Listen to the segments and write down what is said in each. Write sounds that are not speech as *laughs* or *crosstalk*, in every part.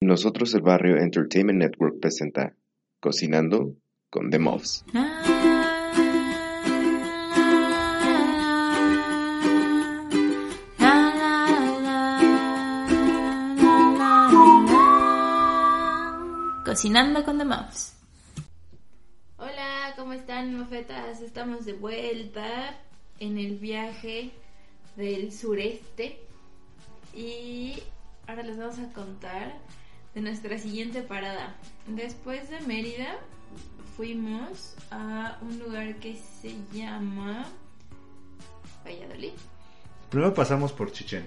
Nosotros el Barrio Entertainment Network presenta Cocinando con The Muffs. Cocinando con The Muffs. Hola, ¿cómo están, mofetas? Estamos de vuelta en el viaje del sureste y ahora les vamos a contar de nuestra siguiente parada. Después de Mérida fuimos a un lugar que se llama Valladolid. Primero pasamos por Chichen.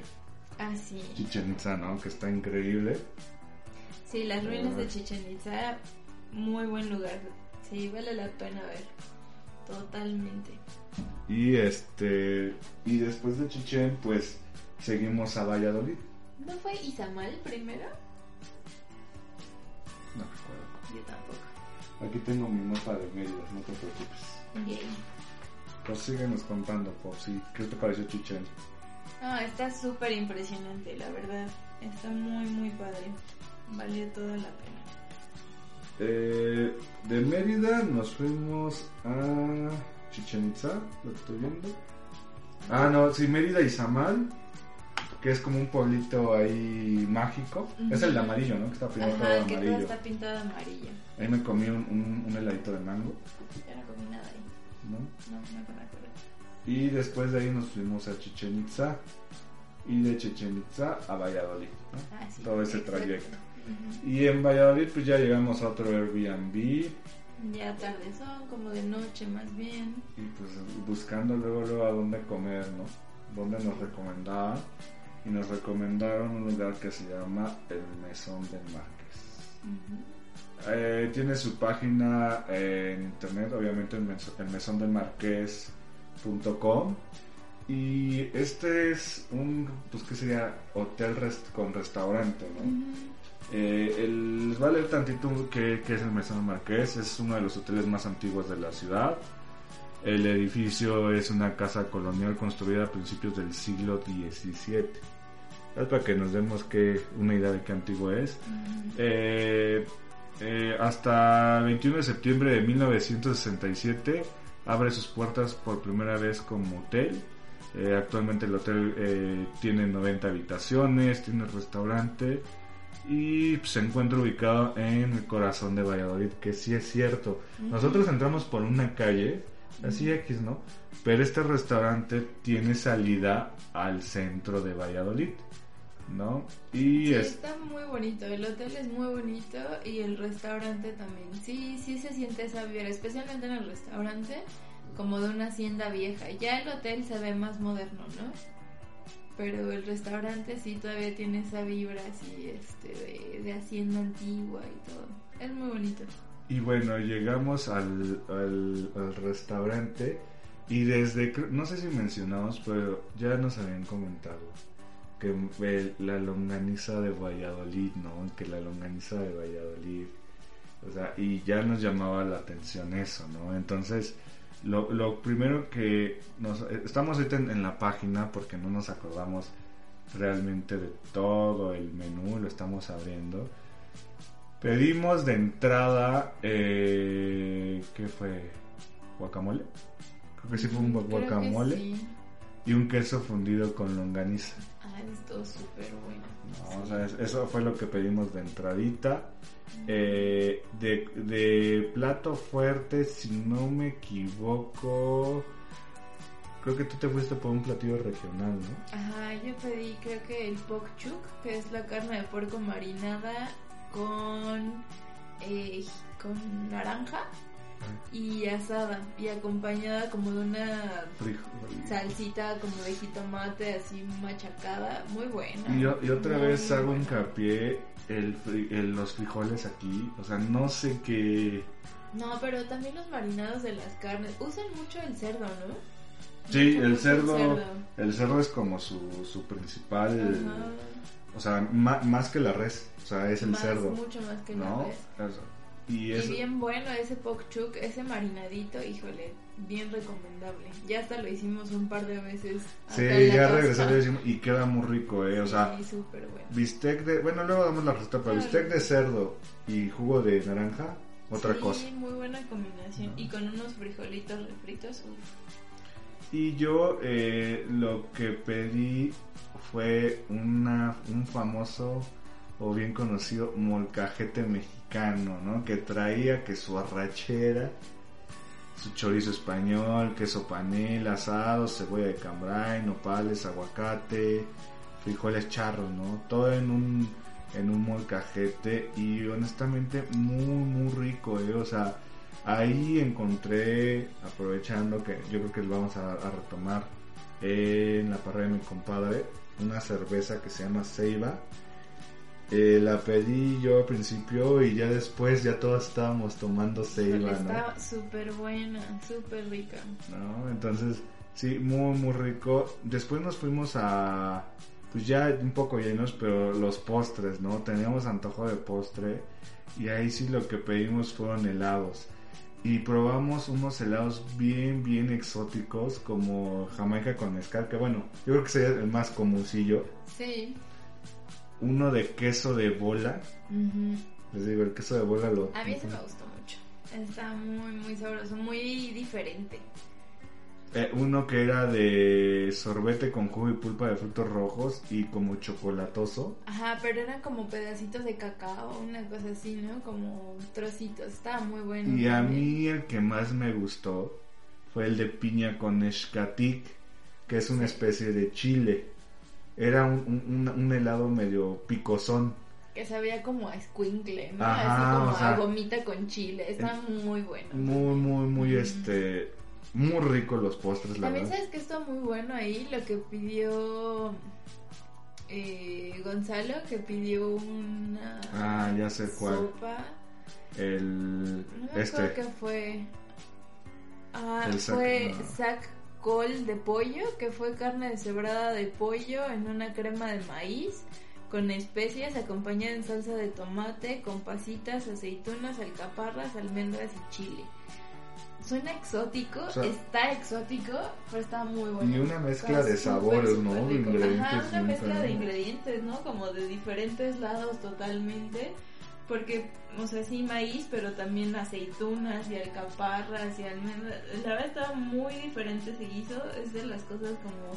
Ah, sí. Chichen Itza, ¿no? Que está increíble. Sí, las ruinas de Chichen Itza, muy buen lugar. Sí, vale la pena ver. Totalmente. Y este. Y después de Chichen, pues seguimos a Valladolid. ¿No fue Izamal primero? Yo tampoco. Aquí tengo mi mapa de Mérida, no te preocupes. Yay. Pues síguenos contando, Popsi. ¿Qué te pareció Chichen? No, está súper impresionante, la verdad. Está muy, muy padre. Valió toda la pena. Eh, de Mérida nos fuimos a Chichen Itza, lo que estoy viendo. Ah, no, sí, Mérida y Samal, que es como un pueblito ahí mágico. Es el de amarillo, ¿no? Que está pintado todo de Ajá, que todo amarillo. está pintado de amarillo. Ahí me comí un, un, un heladito de mango, Yo no comí nada ahí. ¿no? No, no me acuerdo. Y después de ahí nos fuimos a Chichen Itza. Y de Chichen Itza a Valladolid, ¿no? Ah, sí. Todo ese exacto. trayecto. Y en Valladolid pues ya llegamos a otro Airbnb. Ya tarde son, como de noche más bien. Y pues buscando luego, luego a dónde comer, ¿no? Dónde nos recomendaban. Y nos recomendaron un lugar que se llama El Mesón del Marqués. Eh, tiene su página en internet, obviamente el, meso- el mesondelmarqués.com. Y este es un, pues que sería hotel rest- con restaurante, ¿no? Ujú. Eh, el- les voy a leer tantito qué, qué es el Mesón del Marqués. Es uno de los hoteles más antiguos de la ciudad. El edificio es una casa colonial construida a principios del siglo XVII. Es para que nos demos que, una idea de qué antiguo es. Eh, eh, hasta 21 de septiembre de 1967 abre sus puertas por primera vez como hotel. Eh, actualmente el hotel eh, tiene 90 habitaciones, tiene restaurante y se encuentra ubicado en el corazón de Valladolid, que sí es cierto. Nosotros entramos por una calle, así X, ¿no? Pero este restaurante tiene salida al centro de Valladolid, ¿no? Y Sí, es- está muy bonito, el hotel es muy bonito y el restaurante también. Sí, sí se siente esa vibra, especialmente en el restaurante, como de una hacienda vieja. Ya el hotel se ve más moderno, ¿no? Pero el restaurante sí todavía tiene esa vibra así, este, de, de hacienda antigua y todo. Es muy bonito. Y bueno, llegamos al, al, restaurante y desde, no sé si mencionamos, pero ya nos habían comentado que la longaniza de Valladolid, ¿no? Que la longaniza de Valladolid, o sea, y ya nos llamaba la atención eso, ¿no? Entonces, lo, lo primero que nos, eh, estamos ahorita en la página porque no nos acordamos realmente de todo el menú, lo estamos abriendo. Pedimos de entrada, eh, ¿qué fue? ¿Guacamole? Creo que sí fue un guacamole sí. y un queso fundido con longaniza. Ah, estuvo súper bueno. No, o sea, es- eso fue lo que pedimos de entradita. Eh, de, de plato fuerte, si no me equivoco, creo que tú te fuiste por un platillo regional, ¿no? Ajá, yo pedí creo que el pok chuk, que es la carne de puerco marinada con, eh, con naranja y asada y acompañada como de una Frijol. salsita como de jitomate así machacada, muy buena. Y, yo- y otra Muy, vez hago buena. hincapié el, los frijoles aquí, o sea, no sé qué... No, pero también los marinados de las carnes. Usan mucho el cerdo, ¿no? Sí, Mucho, el cerdo, el cerdo es como su, su principal, Ajá. O sea, más que la res, o sea, es el Más, cerdo, Mucho más que la ¿no? res. Eso. Y Y eso, bien bueno ese pokchuk, ese marinadito, híjole, bien recomendable. Ya hasta lo hicimos un par de veces. sí, la ya decimos, y queda muy rico, eh, o sea, Sí, súper bueno. bistec de, bueno, luego damos la receta, pero Claro. bistec de cerdo y jugo de naranja, otra Sí, cosa. muy buena combinación. ¿No? Y con unos frijolitos refritos, uff. Y yo eh, lo que pedí fue una, un famoso o bien conocido molcajete mexicano, ¿no? Que traía que su arrachera, su chorizo español, queso panela, asado, cebolla de cambray, nopales, aguacate, frijoles charros, ¿no? Todo en un, en un molcajete y honestamente muy, muy rico, ¿eh? O sea, ahí encontré, aprovechando que yo creo que lo vamos a, a retomar en la parrilla de mi compadre, una cerveza que se llama Ceiba. Eh, la pedí yo al principio y ya después ya todos estábamos tomando Ceiba, ¿no? Estaba súper buena, súper rica. ¿no? Entonces, sí, muy, muy rico. Después nos fuimos a, pues ya un poco llenos, pero los postres, ¿no? Teníamos antojo de postre y ahí sí lo que pedimos fueron helados. Y probamos unos helados bien, bien exóticos como Jamaica con mezcal, que bueno, yo creo que sería el más comuncillo. Sí. Uno de queso de bola. Ujú. Les digo, el queso de bola lo... A mí ese me gustó mucho. Está muy, muy sabroso, muy diferente. Eh, uno que era de sorbete con jugo y pulpa de frutos rojos y como chocolatoso. Ajá, pero eran como pedacitos de cacao, una cosa así, ¿no? Como trocitos. Estaba muy bueno. Y a mí el que más me gustó fue el de piña con escatic, que es una especie de chile. Era un, un- un- un helado medio picosón. Que sabía como a squinkle, ¿no? Ajá, Así como o sea, a gomita con chile. Está muy bueno. Muy, muy, muy, Mm. este, muy rico los postres, la También verdad. sabes que está muy bueno ahí lo que pidió eh, Gonzalo, que pidió una Ah, ya sé cuál. sopa. El, No me este, acuerdo qué fue. Ah, El sac- fue no. sac col de pollo, que fue carne deshebrada de pollo en una crema de maíz con especias acompañada en salsa de tomate con pasitas, aceitunas, alcaparras, almendras y chile. Suena exótico, O sea, está exótico, pero está muy bueno. y una mezcla Está de sabores, ¿no? súper De rico. ingredientes Ajá, una mezcla de ingredientes, ¿no? Como de diferentes lados totalmente. Porque, o sea, sí maíz, pero también aceitunas y alcaparras y almendras. La verdad estaba muy diferente ese guiso. Es de las cosas como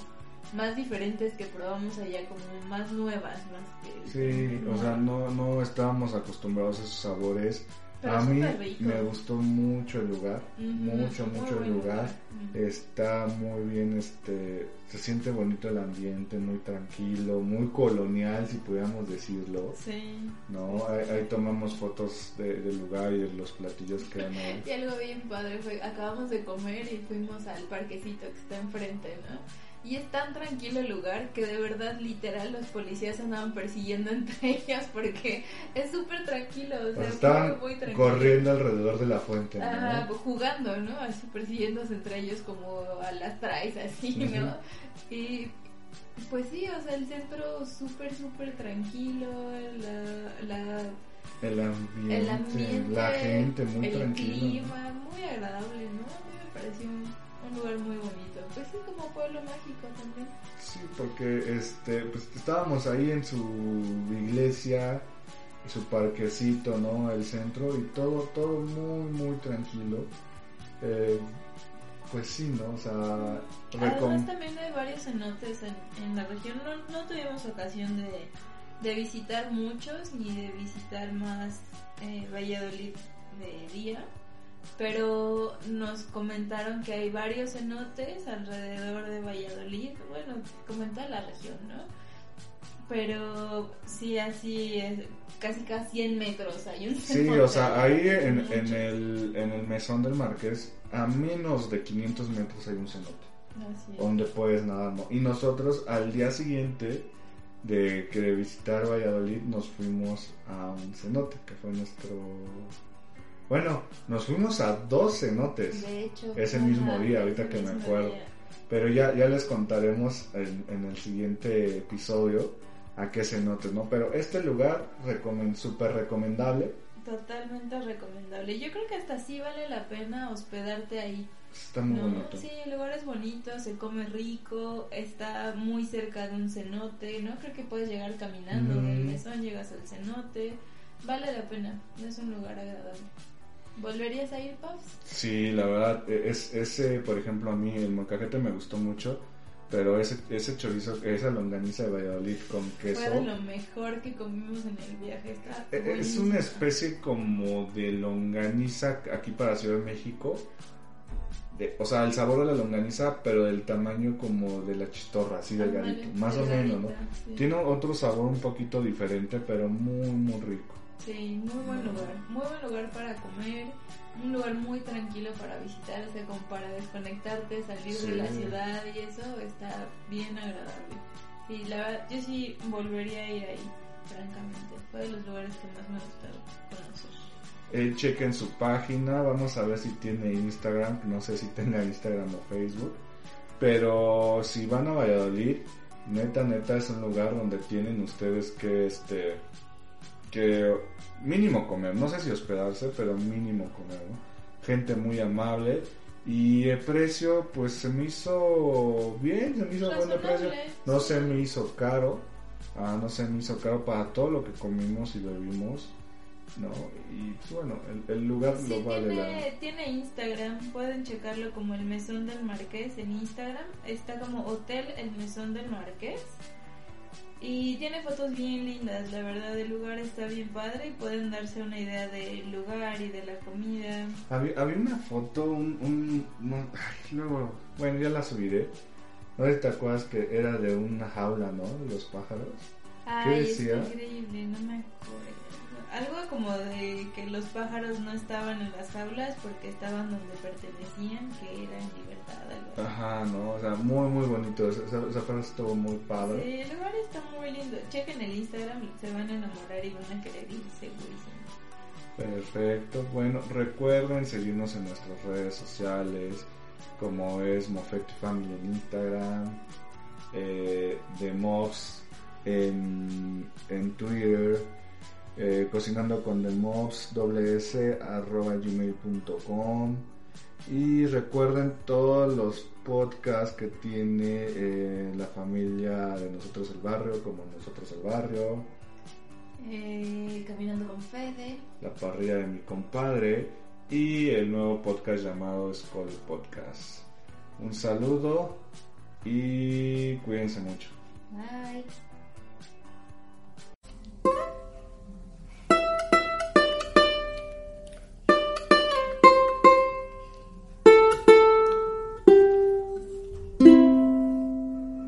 más diferentes que probamos allá, como más nuevas, más que... Sí, o sea, no, no estábamos acostumbrados a esos sabores. Pero a mí me gustó mucho el lugar, mucho, muy mucho el lugar. Está muy bien, este, se siente bonito el ambiente, muy tranquilo, muy colonial, si pudiéramos decirlo. Sí. No, ahí, ahí tomamos fotos de- del lugar y de los platillos que eran ahí. *laughs* Y algo bien padre fue, acabamos de comer y fuimos al parquecito que está enfrente, ¿no? Y es tan tranquilo el lugar que de verdad, literal, los policías andaban persiguiendo entre *laughs* ellos porque es súper tranquilo, o sea, estaban muy, tranquilo. corriendo alrededor de la fuente, ¿no? Ajá, pues, jugando, ¿no? Así persiguiéndose entre ellos como a las traes, así. ¿no? Y pues sí, o sea, el centro súper, súper tranquilo, la, la El ambiente, el ambiente, la gente muy el clima, muy agradable, ¿no? A mí me pareció un, un lugar muy bonito. Sí, también. Porque este, pues estábamos ahí en su iglesia, su parquecito, ¿no? El centro y todo, todo muy, muy tranquilo. Eh, pues sí, ¿no? O sea, Además también hay varios cenotes en, en la región. No, no tuvimos ocasión de, de visitar muchos ni de visitar más eh, Valladolid de día. Pero nos comentaron que hay varios cenotes alrededor de Valladolid. Bueno, comenta la región, ¿no? Pero sí, así es. Casi casi 100 metros hay un Sí, o sea, ahí en, en, el, en el mesón del Marqués, a menos de 500 metros hay un cenote, Así es. donde puedes nadar, ¿no? Y nosotros al día siguiente de que de visitar Valladolid nos fuimos a un cenote, que fue nuestro... Bueno, nos fuimos a dos cenotes, De hecho, ese ajá, mismo día, ahorita que me acuerdo. día. pero ya, ya les contaremos en, en el siguiente episodio a qué cenotes, ¿no? Pero este lugar recomen, súper recomendable, Totalmente recomendable. Yo creo que hasta sí vale la pena hospedarte ahí. Está muy ¿no? bonito. Sí, el lugar es bonito, se come rico, está muy cerca de un cenote, ¿no? Creo que puedes llegar caminando del Mm. mesón, llegas al cenote. Vale la pena, es un lugar agradable. ¿Volverías a ir, Paps? Sí, la verdad, e- es, ese, por ejemplo, a mí el molcajete me gustó mucho, pero ese, ese chorizo, esa longaniza de Valladolid con queso, Fue de lo mejor que comimos en el viaje. Está e- es buenísimo. una especie como de longaniza aquí para Ciudad de México. De- o sea, el sabor de la longaniza, pero del tamaño como de la chistorra, así delgadito, más o menos, ¿no? sí. Tiene otro sabor un poquito diferente, pero muy, muy rico. Sí, muy buen lugar. Muy buen lugar para comer. Un lugar muy tranquilo para visitar, o sea, como para desconectarte, salir de la ciudad y eso está bien agradable. Y la verdad, yo sí volvería a ir ahí, francamente. Fue de los lugares que más me gustaron conocer. Eh, chequen su página, vamos a ver si tiene Instagram, no sé si tenga Instagram o Facebook, pero si van a Valladolid, neta, neta es un lugar donde tienen ustedes que, este, que mínimo comer, no sé si hospedarse, pero mínimo comer, ¿no? Gente muy amable y el precio, pues se me hizo bien, se me hizo buen precio, no se me hizo caro, ah, no se me hizo caro para todo lo que comimos y bebimos. ¿no? Y pues, bueno, el, el lugar Sí, lo vale la... tiene, tiene Instagram, pueden checarlo como el Mesón del Marqués en Instagram. Está como Hotel El Mesón del Marqués. Y tiene fotos bien lindas, la verdad el lugar está bien padre y pueden darse una idea del lugar y de la comida. Había, había una foto, un... un ay, luego, bueno, ya la subiré. No te acuerdas que era de una jaula, ¿no? De los pájaros. Ay, decía? es increíble, no me acuerdo. Algo como de que los pájaros no estaban en las jaulas porque estaban donde pertenecían, que era en libertad. Algo. Ajá, no, o sea, muy, muy bonito. Esa, esa frase estuvo muy padre. Sí, el lugar está muy lindo. Chequen el Instagram, se van a enamorar y van a querer ir segurísimo. Perfecto. Bueno, recuerden seguirnos en nuestras redes sociales, como es Mofet Family en Instagram, eh, The Mobs en, en Twitter, eh, cocinando con The Mobs, doble S, arroba gmail.com. Y recuerden todos los podcasts que tiene eh, la familia de Nosotros el Barrio, como Nosotros el Barrio. Eh, caminando con Fede. La parrilla de mi compadre y el nuevo podcast llamado Skull Podcast. Un saludo y cuídense mucho. Bye.